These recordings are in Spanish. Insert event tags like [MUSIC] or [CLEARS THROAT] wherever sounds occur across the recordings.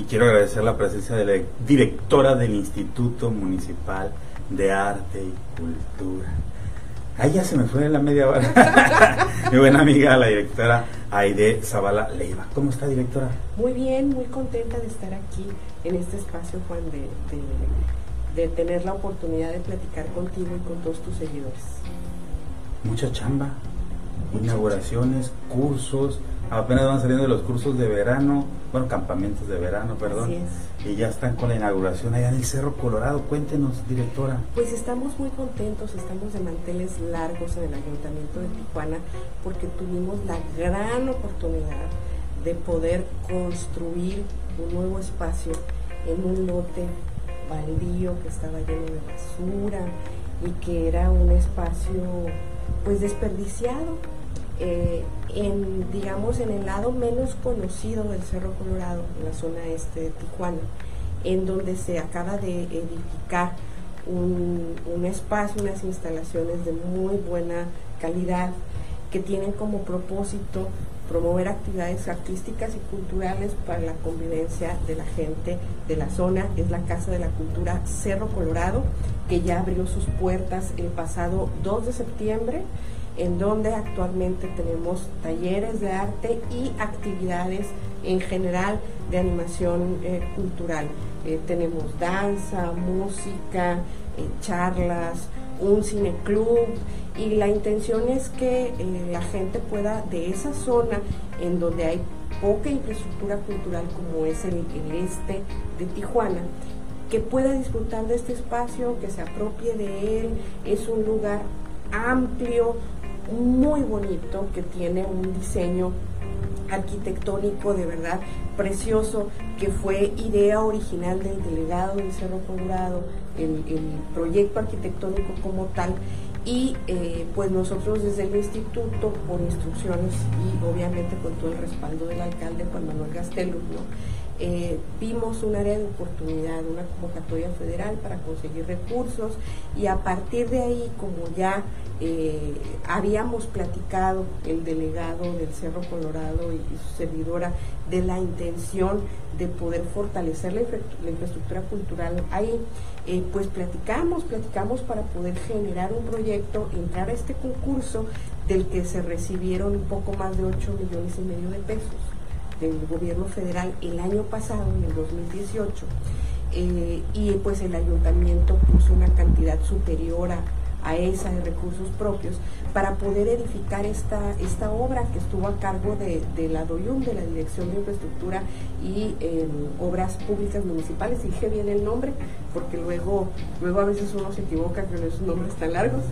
y quiero agradecer la presencia de la directora del Instituto Municipal de Arte y Cultura. Ahí ya se me fue la media hora. [LAUGHS] Mi buena amiga, la directora Aide Zavala Leiva. ¿Cómo está, directora? Muy bien, muy contenta de estar aquí en este espacio, Juan, de, de tener la oportunidad de platicar contigo y con todos tus seguidores. Mucha chamba, inauguraciones, cursos, apenas van saliendo de los cursos de verano, bueno, campamentos de verano, perdón. Y ya están con la inauguración allá en el Cerro Colorado. Cuéntenos, directora. Pues estamos muy contentos, estamos de manteles largos en el Ayuntamiento de Tijuana porque tuvimos la gran oportunidad de poder construir un nuevo espacio en un lote baldío que estaba lleno de basura y que era un espacio pues desperdiciado eh, en, digamos, en el lado menos conocido del Cerro Colorado, en la zona este de Tijuana, en donde se acaba de edificar un, un espacio, unas instalaciones de muy buena calidad que tienen como propósito promover actividades artísticas y culturales para la convivencia de la gente de la zona. Es la Casa de la Cultura Cerro Colorado, que ya abrió sus puertas el pasado 2 de septiembre en donde actualmente tenemos talleres de arte y actividades en general de animación eh, cultural. Eh, tenemos danza, música, eh, charlas, un cineclub y la intención es que la gente pueda de esa zona en donde hay poca infraestructura cultural como es el, el este de Tijuana, que pueda disfrutar de este espacio, que se apropie de él, es un lugar amplio, muy bonito que tiene un diseño arquitectónico de verdad precioso que fue idea original del delegado del Cerro Colorado, el, proyecto arquitectónico como tal. Y eh, pues nosotros desde el instituto por instrucciones y obviamente con todo el respaldo del alcalde Juan Manuel Gastelum, eh, vimos un área de oportunidad, una convocatoria federal para conseguir recursos y a partir de ahí, como ya eh, habíamos platicado el delegado del Cerro Colorado y, su servidora de la intención de poder fortalecer la, infraestructura cultural ahí, eh, pues platicamos, platicamos para poder generar un proyecto, entrar a este concurso del que se recibieron un poco más de 8 millones y medio de pesos del gobierno federal el año pasado, en el 2018, eh, y pues el ayuntamiento puso una cantidad superior a a esa de recursos propios para poder edificar esta, esta obra que estuvo a cargo de, la DOYUM, de la Dirección de Infraestructura y em, Obras Públicas Municipales. Dije bien el nombre porque luego, luego a veces uno se equivoca con esos nombres tan largos.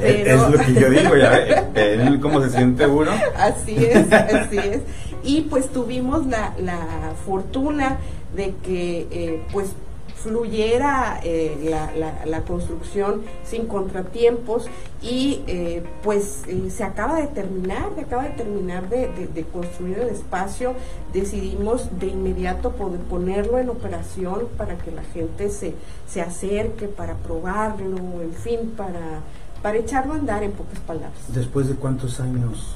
Es lo que yo [LAUGHS] digo, ya ven cómo se siente uno. Así es, así es. Y pues tuvimos la, la fortuna de que eh, pues fluyera eh, la, construcción sin contratiempos y eh, pues eh, se acaba de terminar, se acaba de terminar de, construir el espacio, decidimos de inmediato poder ponerlo en operación para que la gente se, se acerque, para probarlo, en fin, para, para echarlo a andar en pocas palabras. Después de cuántos años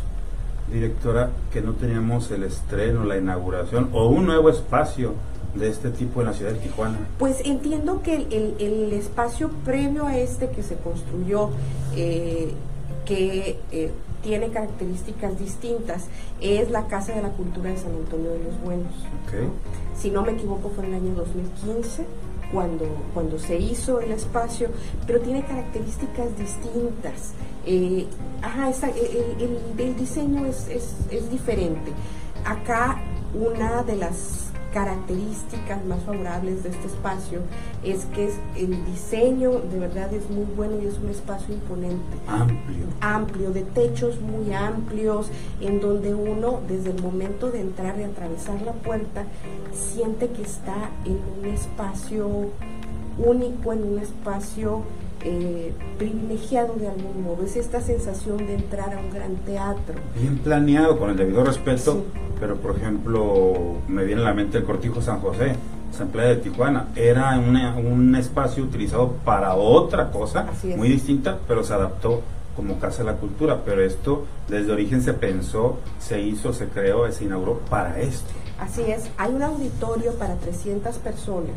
directora, que no teníamos el estreno, la inauguración o un nuevo espacio de este tipo en la ciudad de Tijuana? Pues entiendo que el, espacio previo a este que se construyó, eh, que eh, tiene características distintas, es la Casa de la Cultura de San Antonio de los Buenos. Si no me equivoco fue en el año 2015 cuando, cuando se hizo el espacio, pero tiene características distintas. Eh, ajá, el, el, diseño es, es, es diferente. Acá una de las características más favorables de este espacio es que es, el diseño de verdad es muy bueno y es un espacio imponente. Amplio. Amplio, de techos muy amplios, en donde uno desde el momento de entrar y atravesar la puerta siente que está en un espacio único, en un espacio eh, privilegiado de algún modo. Es esta sensación de entrar a un gran teatro. Bien planeado, con el debido respeto, pero por ejemplo, me viene a la mente el Cortijo San José, Asamblea de Tijuana. Era un espacio utilizado para otra cosa, muy distinta, pero se adaptó como Casa de la Cultura. Pero esto, desde origen se pensó, se hizo, se creó, se inauguró para esto. Así es, hay un auditorio para 300 personas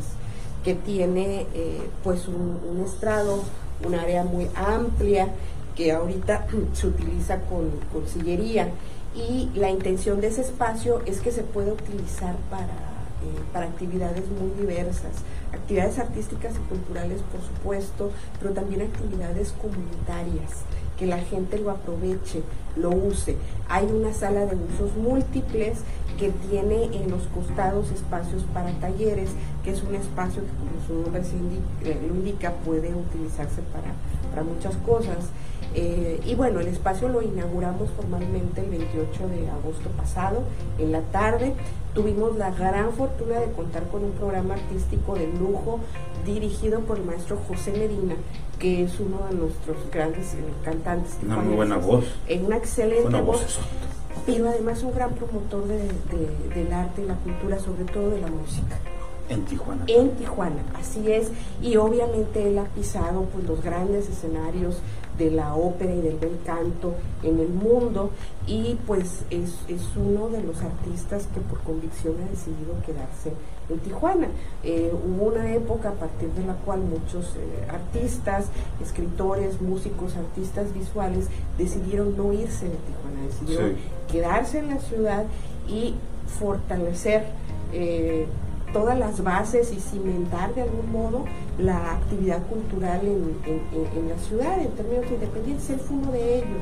que tiene eh, pues un, un, estrado, un área muy amplia que ahorita [CLEARS THROAT] se utiliza con, con sillería y la intención de ese espacio es que se pueda utilizar para, eh, para actividades muy diversas, actividades artísticas y culturales por supuesto, pero también actividades comunitarias que la gente lo aproveche, lo use. Hay una sala de usos múltiples que tiene en los costados espacios para talleres, que es un espacio que como su nombre eh, lo indica puede utilizarse para, para muchas cosas. Eh, y bueno, el espacio lo inauguramos formalmente el 28 de agosto pasado, en la tarde. Tuvimos la gran fortuna de contar con un programa artístico de lujo dirigido por el maestro José Medina, que es uno de nuestros grandes eh, cantantes. Una muy buena voz. En una excelente voz. Pero además un gran promotor del arte y la cultura, sobre todo de la música. En Tijuana. En Tijuana, así es. Y obviamente él ha pisado pues, los grandes escenarios de la ópera y del bel canto en el mundo y pues es, uno de los artistas que por convicción ha decidido quedarse en Tijuana. Eh, hubo una época a partir de la cual muchos eh, artistas, escritores, músicos, artistas visuales decidieron no irse de Tijuana, decidieron quedarse en la ciudad y fortalecer eh, todas las bases y cimentar de algún modo la actividad cultural en, la ciudad en términos independientes. Él fue uno de ellos.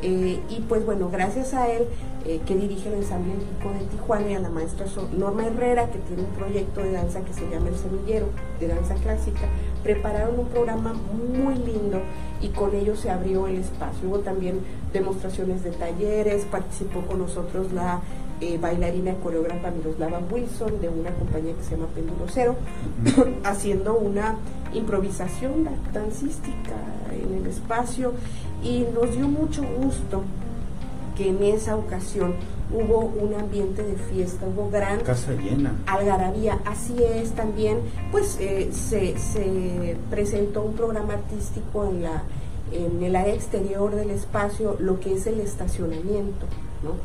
Eh, y pues bueno, gracias a él, eh, que dirige el ensamble Rico de Tijuana y a la maestra Norma Herrera, que tiene un proyecto de danza que se llama El Semillero, de danza clásica, prepararon un programa muy lindo y con ello se abrió el espacio. Hubo también demostraciones de talleres, participó con nosotros la eh, bailarina coreógrafa Miroslava Wilson de una compañía que se llama Péndulo Cero, [COUGHS] haciendo una improvisación dancística en el espacio. Y nos dio mucho gusto que en esa ocasión hubo un ambiente de fiesta, hubo gran casa llena, algarabía, así es también, pues eh, se, se presentó un programa artístico en la en el área exterior del espacio, lo que es el estacionamiento, ¿no?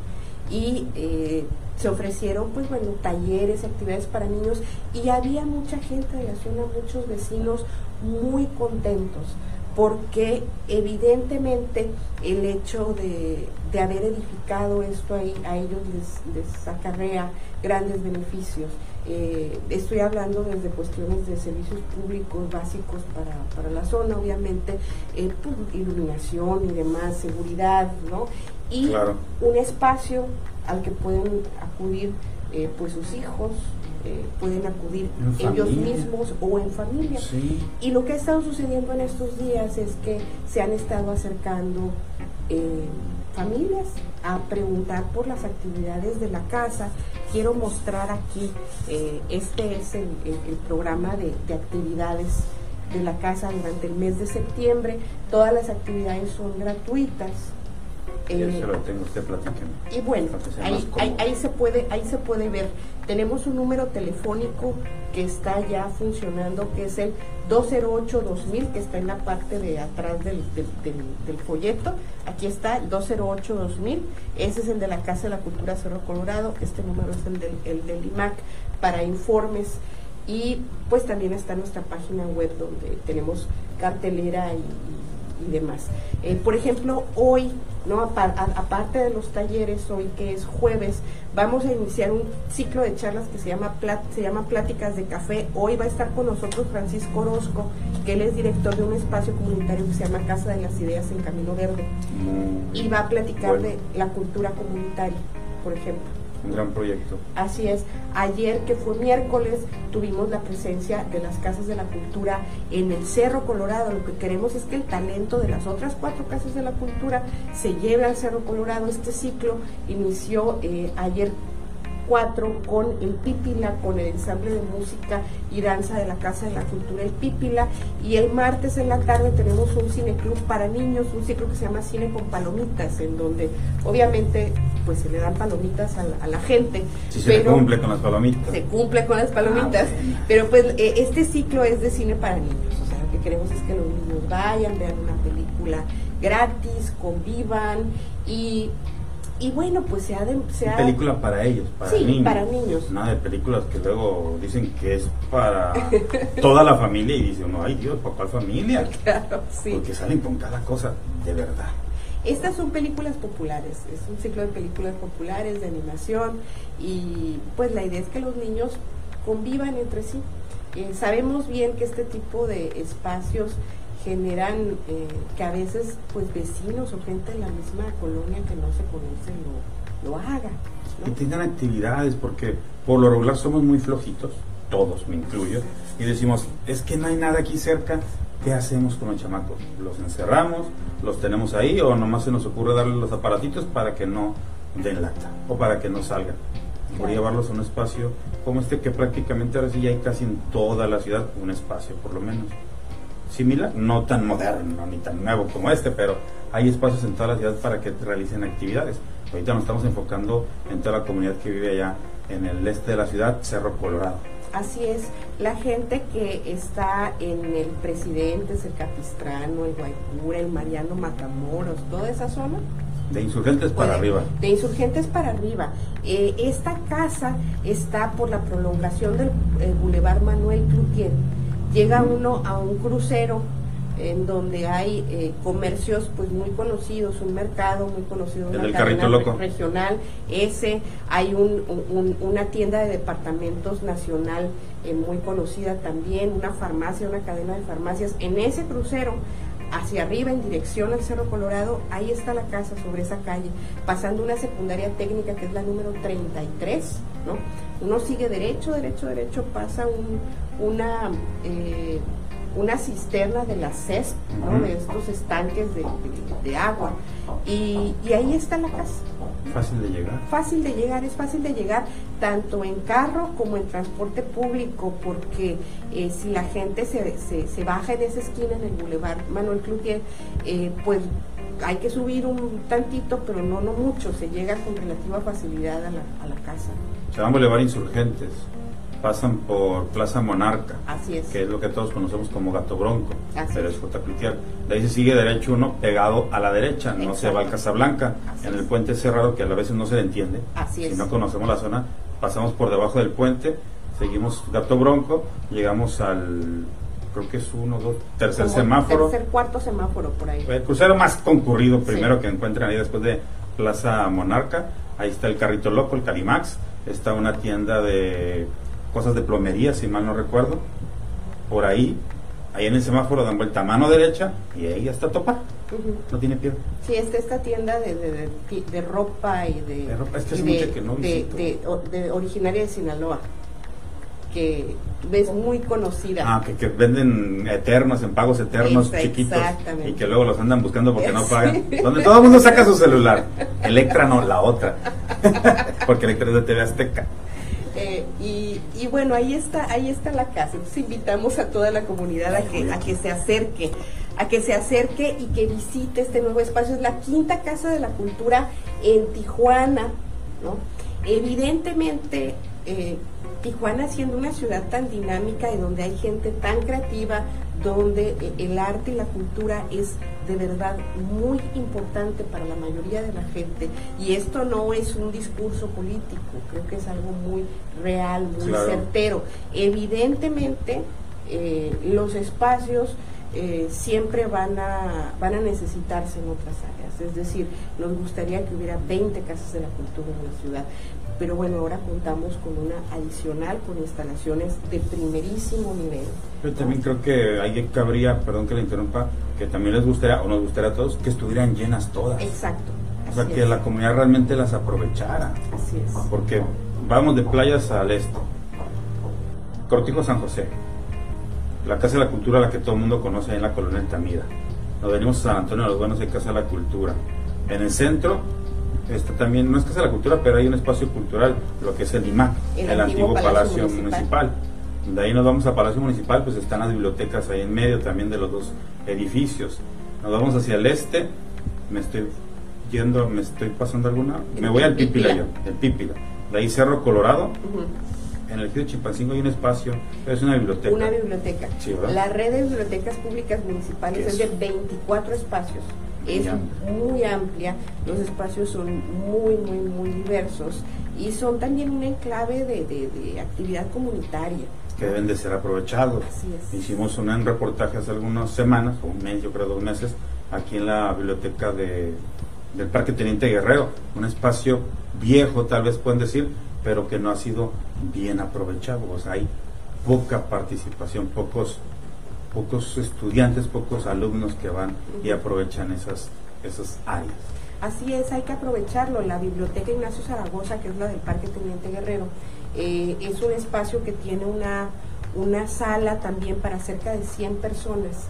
Y eh, se ofrecieron pues bueno talleres, actividades para niños y había mucha gente de muchos vecinos muy contentos porque evidentemente el hecho de, haber edificado esto ahí, a ellos les, acarrea grandes beneficios. Eh, estoy hablando desde cuestiones de servicios públicos básicos para, la zona, obviamente, eh, pues, iluminación y demás, seguridad, ¿no? Y un espacio al que pueden acudir eh, pues sus hijos, eh, pueden acudir ellos mismos o en familia. Y lo que ha estado sucediendo en estos días es que se han estado acercando eh, familias a preguntar por las actividades de la casa. Quiero mostrar aquí, este es el, programa de, de actividades de la casa durante el mes de septiembre. Todas las actividades son gratuitas eh, tengo, usted Y bueno, ahí, se puede, ahí se puede ver. Tenemos un número telefónico que está ya funcionando, que es el 208-2000, que está en la parte de atrás del, del, folleto. Aquí está el 208-2000. Ese es el de la Casa de la Cultura Cerro Colorado. Este número es el del, el del IMAC para informes. Y pues también está nuestra página web donde tenemos cartelera y y demás. Eh, por ejemplo, hoy, ¿no? aparte de los talleres, hoy que es jueves, vamos a iniciar un ciclo de charlas que se llama, se llama Pláticas de Café. Hoy va a estar con nosotros Francisco Orozco, que él es director de un espacio comunitario que se llama Casa de las Ideas en Camino Verde. Y va a platicar de la cultura comunitaria, por ejemplo. Un gran proyecto. Así es. Ayer, que fue miércoles, tuvimos la presencia de las casas de la cultura en el Cerro Colorado. Lo que queremos es que el talento de las otras cuatro casas de la cultura se lleve al Cerro Colorado. Este ciclo inició eh, ayer 4 con el Pípila, con el ensamble de música y danza de la Casa de la Cultura El Pípila. Y el martes en la tarde tenemos un cineclub para niños, un ciclo que se llama Cine con Palomitas, en donde obviamente pues se le dan palomitas a la, gente. Sí, se cumple con las palomitas. Se cumple con las palomitas, ah, pero pues eh, este ciclo es de cine para niños. O sea, lo que queremos es que los niños vayan, vean una película gratis, convivan y y bueno, pues se ha... De, se ha película para ellos, para sí, niños. para niños. Nada de películas que luego dicen que es para toda la familia y dice uno, ay Dios, ¿para cuál familia? [LAUGHS] Claro, sí. Porque salen con cada cosa, de verdad. Estas son películas populares, es un ciclo de películas populares de animación y pues la idea es que los niños convivan entre sí. Eh, sabemos bien que este tipo de espacios generan eh, que a veces pues vecinos o gente de la misma colonia que no se conoce lo, lo haga. Y tengan actividades, porque por lo regular somos muy flojitos, todos, me incluyo, y decimos, es que no hay nada aquí cerca, ¿qué hacemos con los chamacos? ¿Los encerramos? ¿Los tenemos ahí? ¿O nomás se nos ocurre darles los aparatitos para que no den lata o para que no salgan? Por llevarlos a un espacio como este que prácticamente ahora sí ya hay casi en toda la ciudad un espacio, por lo menos similar, no tan moderno ni tan nuevo como este, pero hay espacios en toda la ciudad para que realicen actividades. Ahorita nos estamos enfocando en toda la comunidad que vive allá en el este de la ciudad, Cerro Colorado. Así es, la gente que está en el Presidentes, el Capistrano, el Guaycura, el Mariano Matamoros, toda esa zona. De insurgentes para arriba. De insurgentes para arriba. Eh, esta casa está por la prolongación del eh, Boulevard Manuel Cloutier llega uno a un crucero en donde hay eh, comercios pues muy conocidos, un mercado muy conocido, una cadena regional, ese, hay un, una tienda de departamentos nacional eh, muy conocida también, una farmacia, una cadena de farmacias, en ese crucero hacia arriba en dirección al Cerro Colorado, ahí está la casa sobre esa calle, pasando una secundaria técnica que es la número 33, ¿no? Uno sigue derecho, derecho, derecho, pasa un, una, eh, una cisterna de la CESP, de estos estanques de, agua. Y, ahí está la casa. Fácil de llegar. Fácil de llegar, es fácil de llegar tanto en carro como en transporte público, porque eh, si la gente se, se, baja en esa esquina, en el Boulevard Manuel Cloutier, eh, pues hay que subir un tantito, pero no, no mucho, se llega con relativa facilidad a la, a la casa. Se van Boulevard Insurgentes pasan por Plaza Monarca, Así es. que es lo que todos conocemos como Gato Bronco, pero es De ahí se sigue derecho uno pegado a la derecha, no se va al Casablanca, en el puente cerrado que a veces no se le entiende. Así si no conocemos la zona, pasamos por debajo del puente, seguimos Gato Bronco, llegamos al creo que es uno, dos, tercer semáforo. Tercer, cuarto semáforo por ahí. El crucero más concurrido primero que encuentran ahí después de Plaza Monarca. Ahí está el carrito loco, el Calimax. Está una tienda de cosas de plomería, si mal no recuerdo. Por ahí, ahí en el semáforo dan vuelta a mano derecha y ahí está topa. No tiene pie. Sí, está esta tienda de, de, de, ropa y de. De ropa, es mucho que no de, originaria de Sinaloa que ves muy conocida. Ah, que, que, venden eternos, en pagos eternos chiquitos. Y que luego los andan buscando porque no [LAUGHS] pagan. Donde todo el mundo saca su celular. Electra no, la otra. [LAUGHS] porque Electra es de TV Azteca. Y, bueno, ahí está, ahí está la casa. Entonces invitamos a toda la comunidad a que, a que se acerque, a que se acerque y que visite este nuevo espacio. Es la quinta casa de la cultura en Tijuana, ¿no? Evidentemente, eh, Tijuana siendo una ciudad tan dinámica y donde hay gente tan creativa, donde eh, el arte y la cultura es de verdad muy importante para la mayoría de la gente. Y esto no es un discurso político, creo que es algo muy real, muy certero. Evidentemente, eh, los espacios eh, siempre van a, van a necesitarse en otras áreas. Es decir, nos gustaría que hubiera 20 casas de la cultura en la ciudad, pero bueno, ahora contamos con una adicional, con instalaciones de primerísimo nivel. Yo también creo que ahí cabría, perdón que le interrumpa, que también les gustaría, o nos gustaría a todos, que estuvieran llenas todas. Exacto. O sea, que la comunidad realmente las aprovechara. Así es. Porque vamos de playas al este. Cortijo San José. La Casa de la Cultura, la que todo el mundo conoce ahí en la colonia Tamida. Nos venimos a San Antonio de los Buenos, de Casa de la Cultura. En el centro, está también, no es Casa de la Cultura, pero hay un espacio cultural, lo que es el IMAC, el, antiguo, Palacio, Municipal. De ahí nos vamos a Palacio Municipal, pues están las bibliotecas ahí en medio también de los dos edificios. Nos vamos hacia el este, me estoy yendo, me estoy pasando alguna, me voy al Pípila yo, el Pípila. De ahí Cerro Colorado, en el de Chimpancingo hay un espacio, es una biblioteca. Una biblioteca. la red de bibliotecas públicas municipales es de 24 espacios es muy amplia, los espacios son muy, muy, muy diversos y son también un enclave de, de, actividad comunitaria. Que deben de ser aprovechados. Hicimos un reportaje hace algunas semanas, o un mes, yo creo dos meses, aquí en la biblioteca de, del Parque Teniente Guerrero, un espacio viejo tal vez pueden decir, pero que no ha sido bien aprovechado. O sea, hay poca participación, pocos pocos estudiantes, pocos alumnos que van y aprovechan esas, esas áreas. Así es, hay que aprovecharlo. La Biblioteca Ignacio Zaragoza, que es la del Parque Teniente Guerrero, eh, es un espacio que tiene una, una sala también para cerca de 100 personas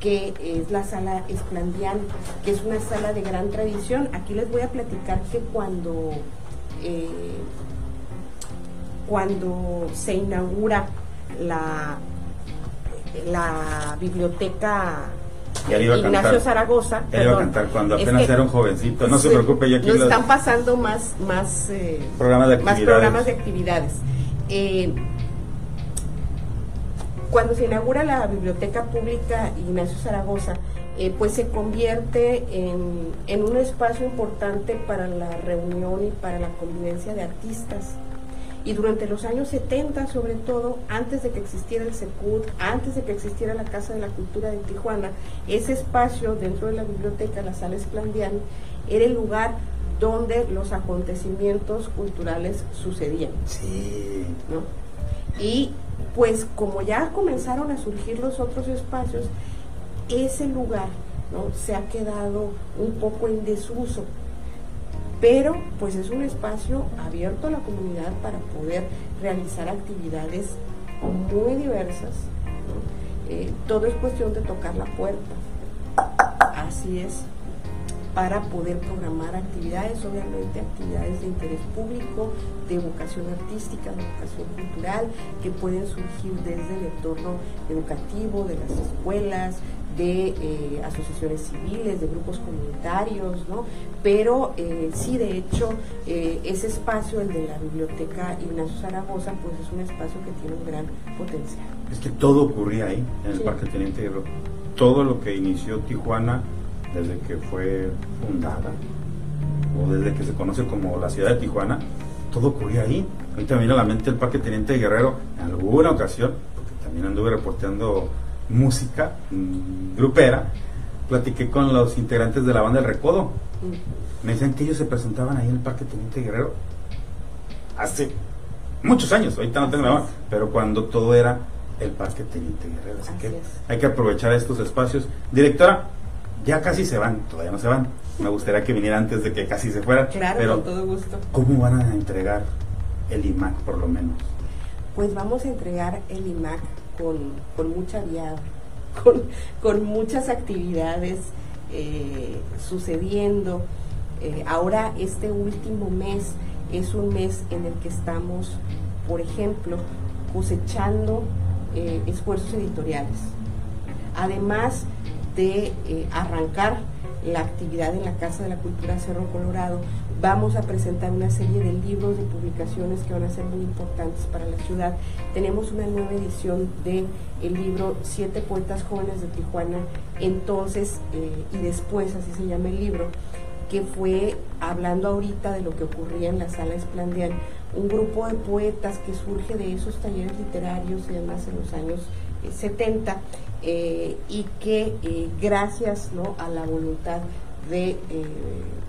que es la sala Esplandián, que es una sala de gran tradición. Aquí les voy a platicar que cuando, eh, cuando se inaugura la, la biblioteca Ignacio Zaragoza. cuando apenas era un jovencito. No se preocupe, ya aquí nos están pasando más, más, eh, programas de actividades. Más programas de actividades. Eh, cuando se inaugura la Biblioteca Pública Ignacio Zaragoza, eh, pues se convierte en, en un espacio importante para la reunión y para la convivencia de artistas y durante los años 70, sobre todo, antes de que existiera el SECUD, antes de que existiera la Casa de la Cultura de Tijuana, ese espacio dentro de la biblioteca, la sala Esplandián, era el lugar donde los acontecimientos culturales sucedían. Sí. Y pues como ya comenzaron a surgir los otros espacios, ese lugar ¿no? se ha quedado un poco en desuso pero pues es un espacio abierto a la comunidad para poder realizar actividades muy diversas. Eh, todo es cuestión de tocar la puerta. Así es, para poder programar actividades, obviamente actividades de interés público, de vocación artística, de vocación cultural, que pueden surgir desde el entorno educativo, de las escuelas, de eh, asociaciones civiles, de grupos comunitarios, ¿no? Pero eh, sí, de hecho, eh, ese espacio, el de la Biblioteca Ignacio Zaragoza, pues es un espacio que tiene un gran potencial. Es que todo ocurría ahí, en el Parque Teniente Guerrero. Todo lo que inició Tijuana desde que fue fundada, o desde que se conoce como la ciudad de Tijuana, todo ocurría ahí. Ahorita me viene a la mente el Parque Teniente Guerrero en alguna ocasión, porque también anduve reporteando música mm, grupera, platiqué con los integrantes de la banda El Recodo. Mm. Me decían que ellos se presentaban ahí en el Parque Teniente Guerrero hace muchos años, ahorita no tengo memoria, pero cuando todo era el Parque Teniente Guerrero. Así, que hay que aprovechar estos espacios. Directora, ya casi se van, todavía no se van. Me gustaría que viniera antes de que casi se fuera. Claro, pero con todo gusto. ¿Cómo van a entregar el IMAC por lo menos? Pues vamos a entregar el IMAC con, mucha viada, [LAUGHS] con, muchas actividades eh, sucediendo. Eh, ahora este último mes es un mes en el que estamos, por ejemplo, cosechando eh, esfuerzos editoriales. Además de arrancar la actividad en la Casa de la Cultura Cerro Colorado, vamos a presentar una serie de libros de publicaciones que van a ser muy importantes para la ciudad. Tenemos una nueva edición de el libro Siete Poetas Jóvenes de Tijuana, entonces eh, y después, así se llama el libro, que fue hablando ahorita de lo que ocurría en la sala Esplandian, un grupo de poetas que surge de esos talleres literarios y demás en los años 70 eh, eh, y que gracias ¿no? a la voluntad de eh,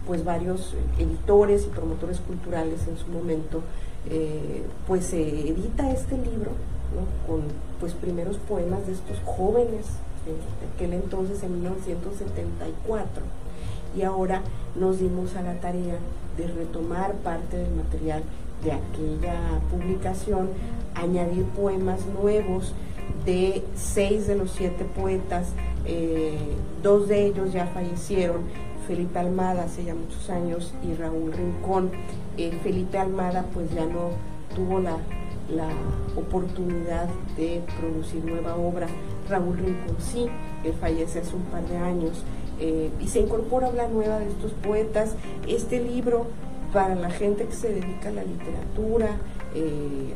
pues varios editores y promotores culturales en su momento, eh, pues se edita este libro con pues primeros poemas de estos jóvenes de aquel entonces en 1974 y ahora nos dimos a la tarea de retomar parte del material de aquella publicación, añadir poemas nuevos de seis de los siete poetas, eh, dos de ellos ya fallecieron, Felipe Almada hace ya muchos años y Raúl Rincón. Eh, Felipe Almada pues ya no tuvo la, oportunidad de producir nueva obra. Raúl Rincón sí, que fallece hace un par de años. Eh, y se incorpora la nueva de estos poetas. Este libro para la gente que se dedica a la literatura, eh,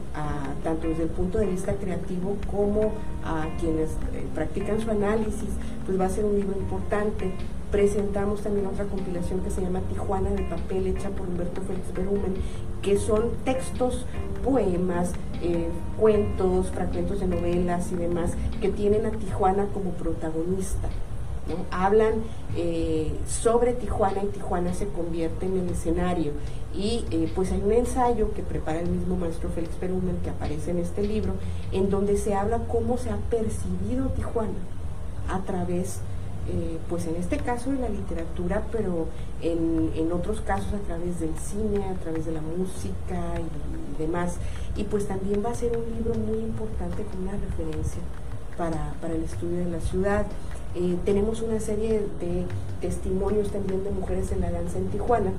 tanto desde el punto de vista creativo como a quienes practican su análisis, pues va a ser un libro importante presentamos también otra compilación que se llama Tijuana de papel, hecha por Humberto Félix Berumen, que son textos, poemas, eh, cuentos, fragmentos de novelas y demás, que tienen a Tijuana como protagonista. Hablan eh, sobre Tijuana y Tijuana se convierte en el escenario. Y eh, pues hay un ensayo que prepara el mismo maestro Félix Perumen que aparece en este libro, en donde se habla cómo se ha percibido Tijuana a través, eh, pues en este caso de la literatura, pero en, en, otros casos a través del cine, a través de la música y, demás. Y pues también va a ser un libro muy importante con una referencia para, para el estudio de la ciudad. Eh, tenemos una serie de testimonios también de mujeres en la danza en Tijuana,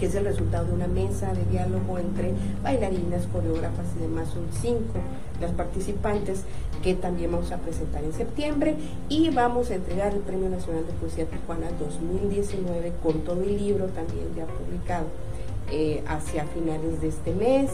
que es el resultado de una mesa de diálogo entre bailarinas, coreógrafas y demás. Son cinco las participantes que también vamos a presentar en septiembre y vamos a entregar el Premio Nacional de Poesía Tijuana 2019 con todo el libro también ya publicado eh, hacia finales de este mes.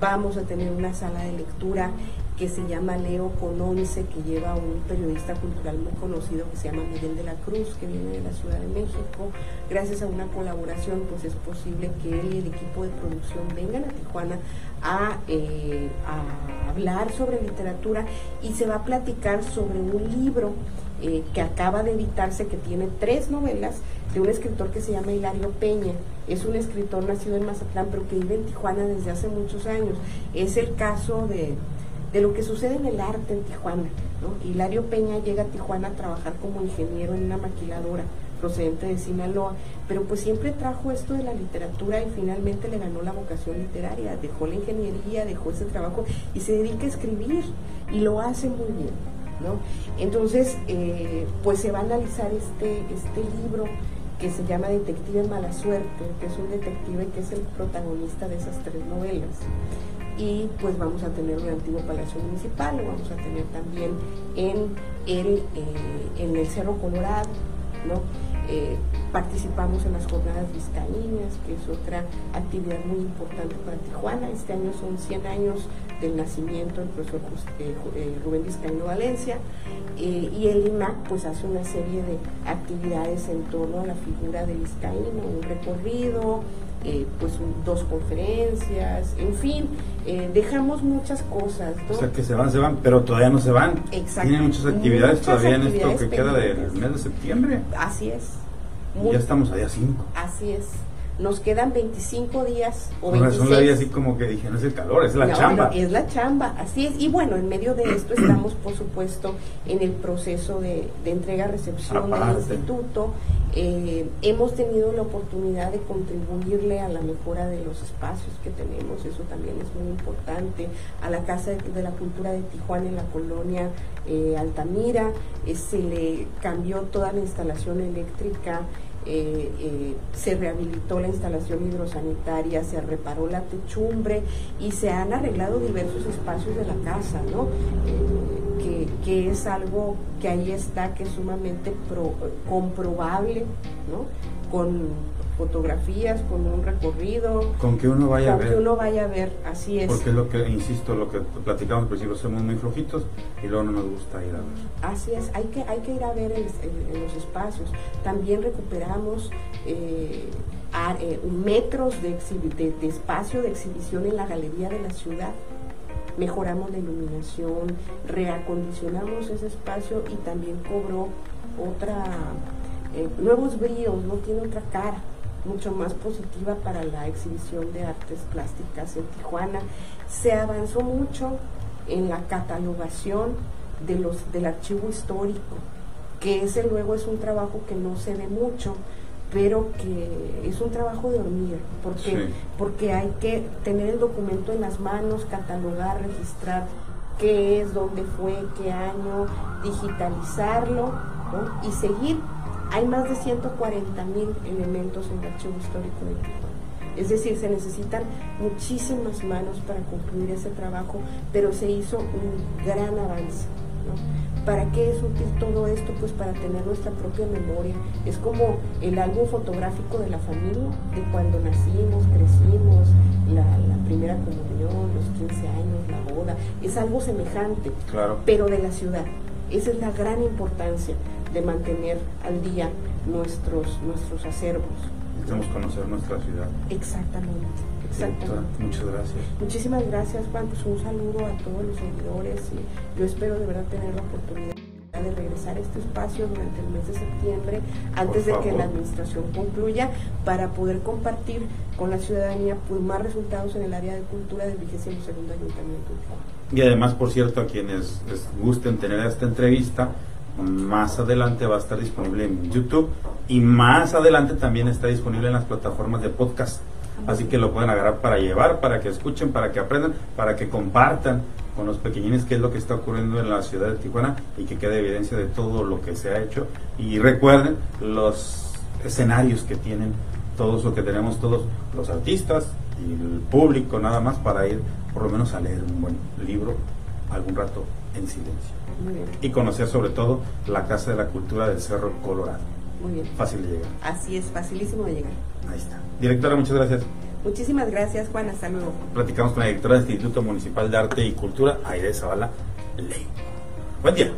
Vamos a tener una sala de lectura que se llama Leo con que lleva un periodista cultural muy conocido que se llama Miguel de la Cruz, que viene de la Ciudad de México. Gracias a una colaboración, pues es posible que él y el equipo de producción vengan a Tijuana a, eh, hablar sobre literatura y se va a platicar sobre un libro eh, que acaba de editarse, que tiene tres novelas de un escritor que se llama Hilario Peña. Es un escritor nacido en Mazatlán, pero que vive en Tijuana desde hace muchos años. Es el caso de de lo que sucede en el arte en Tijuana. ¿no? Hilario Peña llega a Tijuana a trabajar como ingeniero en una maquiladora procedente de Sinaloa, pero pues siempre trajo esto de la literatura y finalmente le ganó la vocación literaria, dejó la ingeniería, dejó ese trabajo y se dedica a escribir y lo hace muy bien. ¿no? Entonces, eh, pues se va a analizar este, este libro que se llama Detective Mala Suerte, que es un detective que es el protagonista de esas tres novelas y pues vamos a tener un antiguo palacio municipal, lo vamos a tener también en el, eh, en el Cerro Colorado. Eh, participamos en las jornadas vizcaínas, que es otra actividad muy importante para Tijuana. Este año son 100 años del nacimiento del profesor eh, Rubén Vizcaíno Valencia y el IMAC pues hace una serie de actividades en torno a la figura de Vizcaíno, un recorrido, eh, pues dos conferencias, en fin, eh, dejamos muchas cosas. O sea que se van, se van, pero todavía no se van. Exacto. Tienen muchas actividades todavía en esto que queda del mes de septiembre. Así es. ya estamos allá cinco. Así es nos quedan 25 días o Con razón la así como que dije, no es el calor, es la chamba. es la chamba, así es. Y bueno, en medio de esto estamos, por supuesto, en el proceso de, entrega-recepción del instituto. Eh, hemos tenido la oportunidad de contribuirle a la mejora de los espacios que tenemos, eso también es muy importante. A la Casa de, la Cultura de Tijuana en la colonia eh, Altamira, eh, se le cambió toda la instalación eléctrica. Eh, eh, se rehabilitó la instalación hidrosanitaria, se reparó la techumbre y se han arreglado diversos espacios de la casa, ¿no? Eh, que, es algo que ahí está, que es sumamente comprobable, ¿no? Con fotografías, con un recorrido. Con que uno vaya a ver. que uno vaya a ver, así es. Porque es lo que, insisto, lo que platicamos al principio, somos muy flojitos y luego no nos gusta ir a ver. Así es, hay que, hay que ir a ver en, los espacios. También recuperamos eh, eh, metros de, de espacio de exhibición en la galería de la ciudad mejoramos la iluminación, reacondicionamos ese espacio y también cobró otra, eh, nuevos bríos, no tiene otra cara mucho más positiva para la exhibición de artes plásticas en Tijuana. Se avanzó mucho en la catalogación de los, del archivo histórico, que ese luego es un trabajo que no se ve mucho, pero que es un trabajo de hormiga, porque, porque hay que tener el documento en las manos, catalogar, registrar qué es, dónde fue, qué año, digitalizarlo y seguir hay más de 140 mil elementos en el archivo histórico de Tijuana. Es decir, se necesitan muchísimas manos para concluir ese trabajo, pero se hizo un gran avance. ¿Para qué es útil todo esto? Pues para tener nuestra propia memoria. Es como el álbum fotográfico de la familia, de cuando nacimos, crecimos, la, primera comunión, los 15 años, la boda. Es algo semejante, claro. pero de la ciudad. Esa es la gran importancia de mantener al día nuestros, nuestros acervos. Necesitamos conocer nuestra ciudad. Exactamente, exactamente. muchas gracias. Muchísimas gracias, Juan. Pues un saludo a todos los seguidores y yo espero de verdad tener la oportunidad de regresar a este espacio durante el mes de septiembre, antes de que la administración concluya, para poder compartir con la ciudadanía pues, más resultados en el área de cultura del 22 segundo Ayuntamiento. Y además, por cierto, a quienes les gusten tener esta entrevista, más adelante va a estar disponible en YouTube y más adelante también está disponible en las plataformas de podcast. Así que lo pueden agarrar para llevar, para que escuchen, para que aprendan, para que compartan con los pequeñines qué es lo que está ocurriendo en la ciudad de Tijuana y que quede evidencia de todo lo que se ha hecho. Y recuerden los escenarios que tienen todos o que tenemos todos los artistas y el público nada más para ir por lo menos a leer un buen libro algún rato en silencio. Y conocer sobre todo la Casa de la Cultura del Cerro Colorado. Muy bien. Fácil de llegar. Así es, facilísimo de llegar. Ahí está. Directora, muchas gracias. Muchísimas gracias, Juan. Hasta luego. Platicamos con la directora del Instituto Municipal de Arte y Cultura, Aide Zavala Ley. Buen día.